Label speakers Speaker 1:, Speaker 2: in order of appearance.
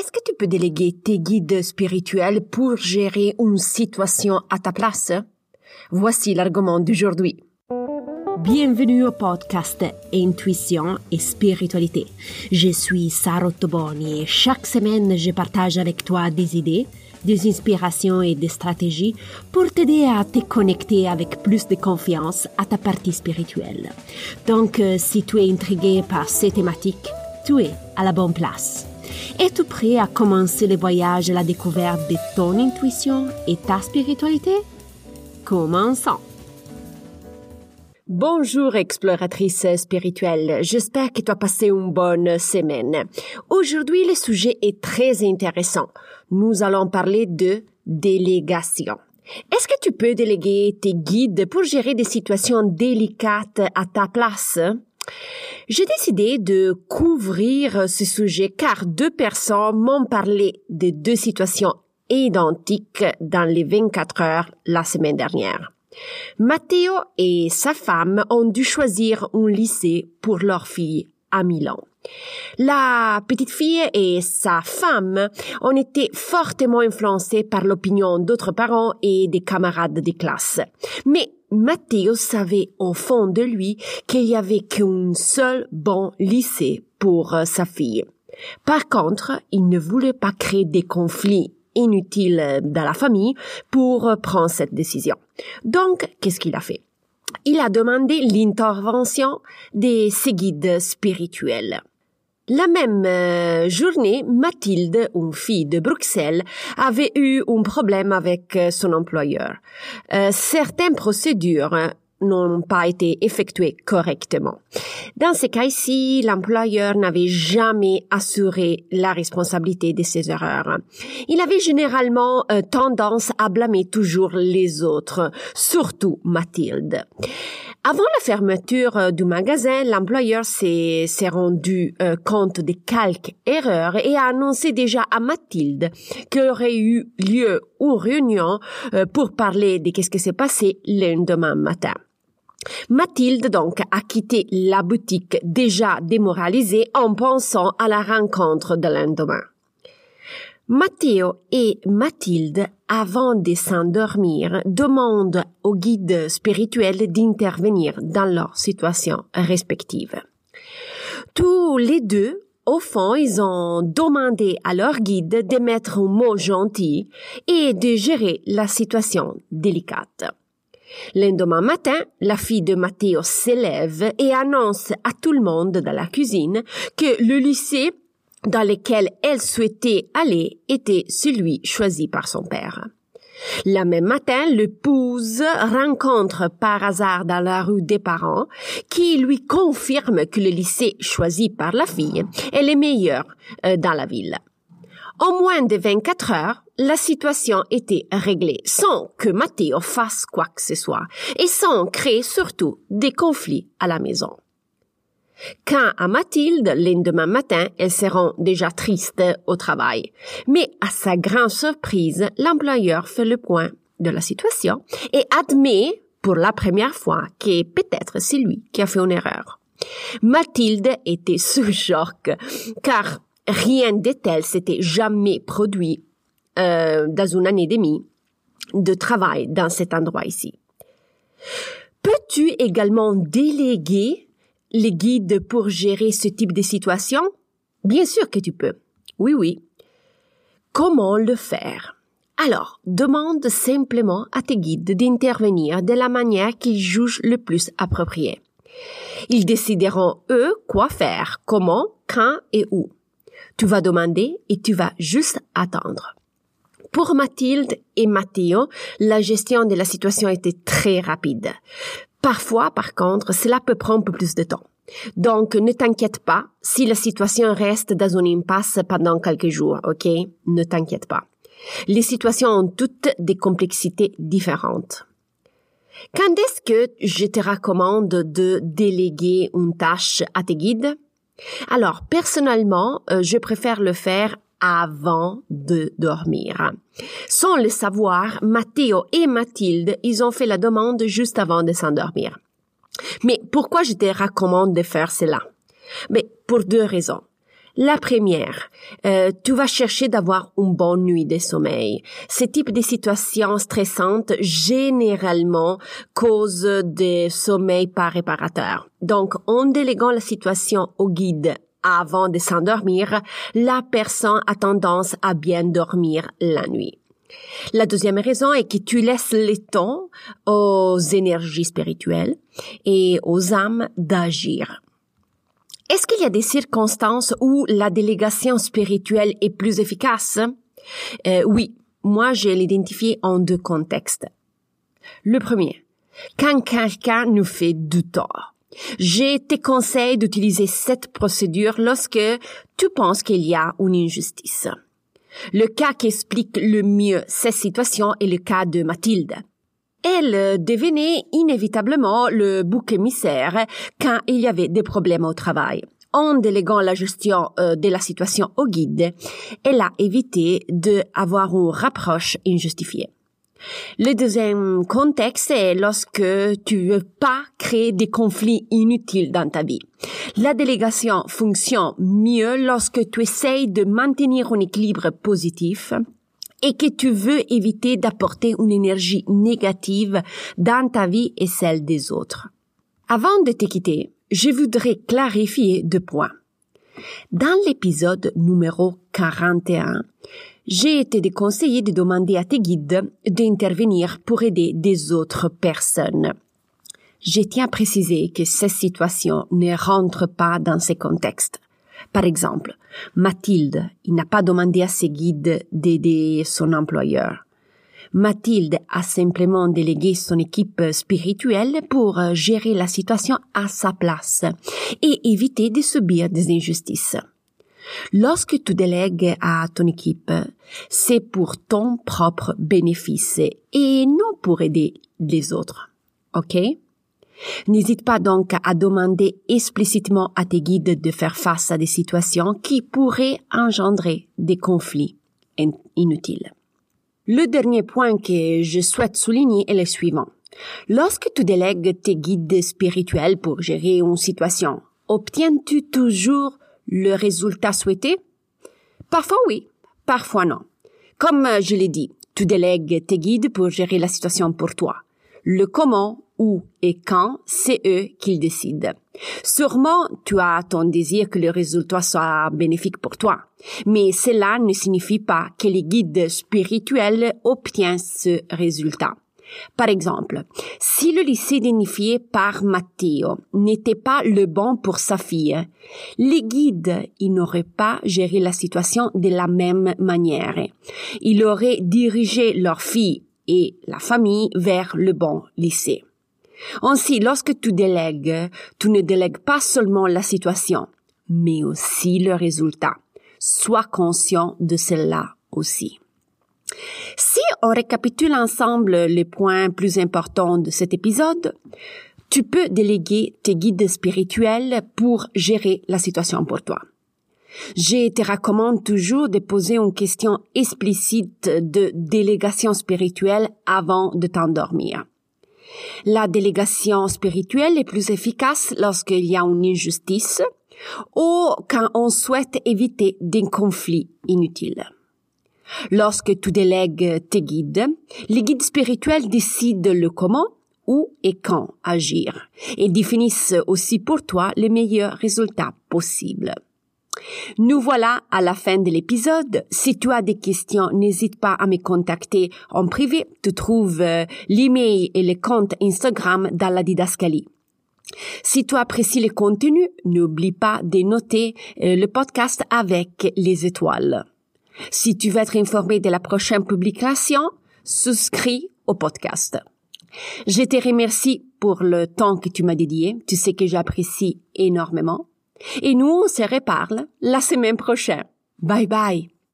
Speaker 1: est-ce que tu peux déléguer tes guides spirituels pour gérer une situation à ta place? Voici l'argument d'aujourd'hui. Bienvenue au podcast Intuition et Spiritualité. Je suis Sarah Toboni et chaque semaine je partage avec toi des idées, des inspirations et des stratégies pour t'aider à te connecter avec plus de confiance à ta partie spirituelle. Donc, euh, si tu es intrigué par ces thématiques, tu es à la bonne place. Es-tu prêt à commencer le voyage à la découverte de ton intuition et ta spiritualité? Commençons! Bonjour exploratrice spirituelle, j'espère que tu as passé une bonne semaine. Aujourd'hui le sujet est très intéressant. Nous allons parler de délégation. Est-ce que tu peux déléguer tes guides pour gérer des situations délicates à ta place? J'ai décidé de couvrir ce sujet car deux personnes m'ont parlé de deux situations identiques dans les 24 heures la semaine dernière. Matteo et sa femme ont dû choisir un lycée pour leur fille à Milan. La petite fille et sa femme ont été fortement influencées par l'opinion d'autres parents et des camarades de classe. Mais Matteo savait au fond de lui qu'il y avait qu'un seul bon lycée pour euh, sa fille. Par contre, il ne voulait pas créer des conflits inutiles dans la famille pour euh, prendre cette décision. Donc, qu'est-ce qu'il a fait? Il a demandé l'intervention de ses guides spirituels. La même euh, journée, Mathilde, une fille de Bruxelles, avait eu un problème avec euh, son employeur. Euh, certaines procédures n'ont pas été effectuées correctement. Dans ce cas-ci, l'employeur n'avait jamais assuré la responsabilité de ses erreurs. Il avait généralement tendance à blâmer toujours les autres, surtout Mathilde. Avant la fermeture euh, du magasin, l'employeur s'est rendu euh, compte de quelques erreurs et a annoncé déjà à Mathilde qu'il aurait eu lieu une réunion euh, pour parler de ce qui s'est passé le lendemain matin. Mathilde donc a quitté la boutique déjà démoralisée en pensant à la rencontre de lendemain. Matteo et Mathilde, avant de s'endormir, demandent au guide spirituel d'intervenir dans leur situation respective. Tous les deux, au fond, ils ont demandé à leur guide de mettre un mot gentil et de gérer la situation délicate. L'endemain matin, la fille de Matteo s'élève et annonce à tout le monde dans la cuisine que le lycée dans lequel elle souhaitait aller était celui choisi par son père. La même matin, l'épouse rencontre par hasard dans la rue des parents qui lui confirme que le lycée choisi par la fille est le meilleur euh, dans la ville. En moins de 24 heures, la situation était réglée sans que Matteo fasse quoi que ce soit et sans créer surtout des conflits à la maison. Quand à Mathilde, lendemain matin, elle se rend déjà triste au travail. Mais à sa grande surprise, l'employeur fait le point de la situation et admet pour la première fois que peut-être c'est lui qui a fait une erreur. Mathilde était sous choc car rien de tel s'était jamais produit euh, dans une année et demie de travail dans cet endroit ici. Peux-tu également déléguer les guides pour gérer ce type de situation? Bien sûr que tu peux. Oui, oui. Comment le faire? Alors, demande simplement à tes guides d'intervenir de la manière qu'ils jugent le plus appropriée. Ils décideront, eux, quoi faire, comment, quand et où. Tu vas demander et tu vas juste attendre. Pour Mathilde et Matteo, la gestion de la situation était très rapide. Parfois, par contre, cela peut prendre un peu plus de temps. Donc, ne t'inquiète pas si la situation reste dans une impasse pendant quelques jours, ok? Ne t'inquiète pas. Les situations ont toutes des complexités différentes. Quand est-ce que je te recommande de déléguer une tâche à tes guides? Alors, personnellement, euh, je préfère le faire avant de dormir. Sans le savoir, Matteo et Mathilde, ils ont fait la demande juste avant de s'endormir. Mais pourquoi je te recommande de faire cela? Mais pour deux raisons. La première, euh, tu vas chercher d'avoir une bonne nuit de sommeil. Ce type de situation stressante généralement cause des sommeils pas réparateurs. Donc, en déléguant la situation au guide avant de s'endormir, la personne a tendance à bien dormir la nuit. La deuxième raison est que tu laisses le temps aux énergies spirituelles et aux âmes d'agir. Est-ce qu'il y a des circonstances où la délégation spirituelle est plus efficace? Euh, oui, moi je l'identifié en deux contextes. Le premier, quand quelqu'un nous fait du tort. Je te conseille d'utiliser cette procédure lorsque tu penses qu'il y a une injustice. Le cas qui explique le mieux cette situation est le cas de Mathilde. Elle devenait inévitablement le bouc émissaire quand il y avait des problèmes au travail. En déléguant la gestion euh, de la situation au guide, elle a évité d'avoir une rapproche injustifiée. Le deuxième contexte est lorsque tu veux pas créer des conflits inutiles dans ta vie. La délégation fonctionne mieux lorsque tu essayes de maintenir un équilibre positif et que tu veux éviter d'apporter une énergie négative dans ta vie et celle des autres. Avant de te quitter, je voudrais clarifier deux points. Dans l'épisode numéro 41, j'ai été déconseillé de demander à tes guides d'intervenir pour aider des autres personnes. Je tiens à préciser que ces situations ne rentrent pas dans ces contextes. Par exemple, Mathilde, il n'a pas demandé à ses guides d'aider son employeur. Mathilde a simplement délégué son équipe spirituelle pour gérer la situation à sa place et éviter de subir des injustices. Lorsque tu délègues à ton équipe, c'est pour ton propre bénéfice et non pour aider les autres. OK? N'hésite pas donc à demander explicitement à tes guides de faire face à des situations qui pourraient engendrer des conflits inutiles. Le dernier point que je souhaite souligner est le suivant. Lorsque tu délègues tes guides spirituels pour gérer une situation, obtiens-tu toujours le résultat souhaité? Parfois oui, parfois non. Comme je l'ai dit, tu délègues tes guides pour gérer la situation pour toi. Le comment, où et quand, c'est eux qui décident. Sûrement, tu as ton désir que le résultat soit bénéfique pour toi. Mais cela ne signifie pas que les guides spirituels obtiennent ce résultat. Par exemple, si le lycée identifié par Matteo n'était pas le bon pour sa fille, les guides, n'auraient pas géré la situation de la même manière. Ils auraient dirigé leur fille et la famille vers le bon lycée. Ainsi, lorsque tu délègues, tu ne délègues pas seulement la situation, mais aussi le résultat. Sois conscient de cela aussi. Si on récapitule ensemble les points plus importants de cet épisode, tu peux déléguer tes guides spirituels pour gérer la situation pour toi. Je te recommande toujours de poser une question explicite de délégation spirituelle avant de t'endormir. La délégation spirituelle est plus efficace lorsqu'il y a une injustice ou quand on souhaite éviter des conflits inutiles. Lorsque tu délègues tes guides, les guides spirituels décident le comment, où et quand agir et définissent aussi pour toi les meilleurs résultats possibles. Nous voilà à la fin de l'épisode. Si tu as des questions, n'hésite pas à me contacter en privé. Tu trouves euh, l'email et le compte Instagram dans la didascalie. Si tu apprécies le contenu, n'oublie pas de noter euh, le podcast avec les étoiles. Si tu veux être informé de la prochaine publication, souscris au podcast. Je te remercie pour le temps que tu m'as dédié. Tu sais que j'apprécie énormément. Et nous, on se reparle la semaine prochaine. Bye bye.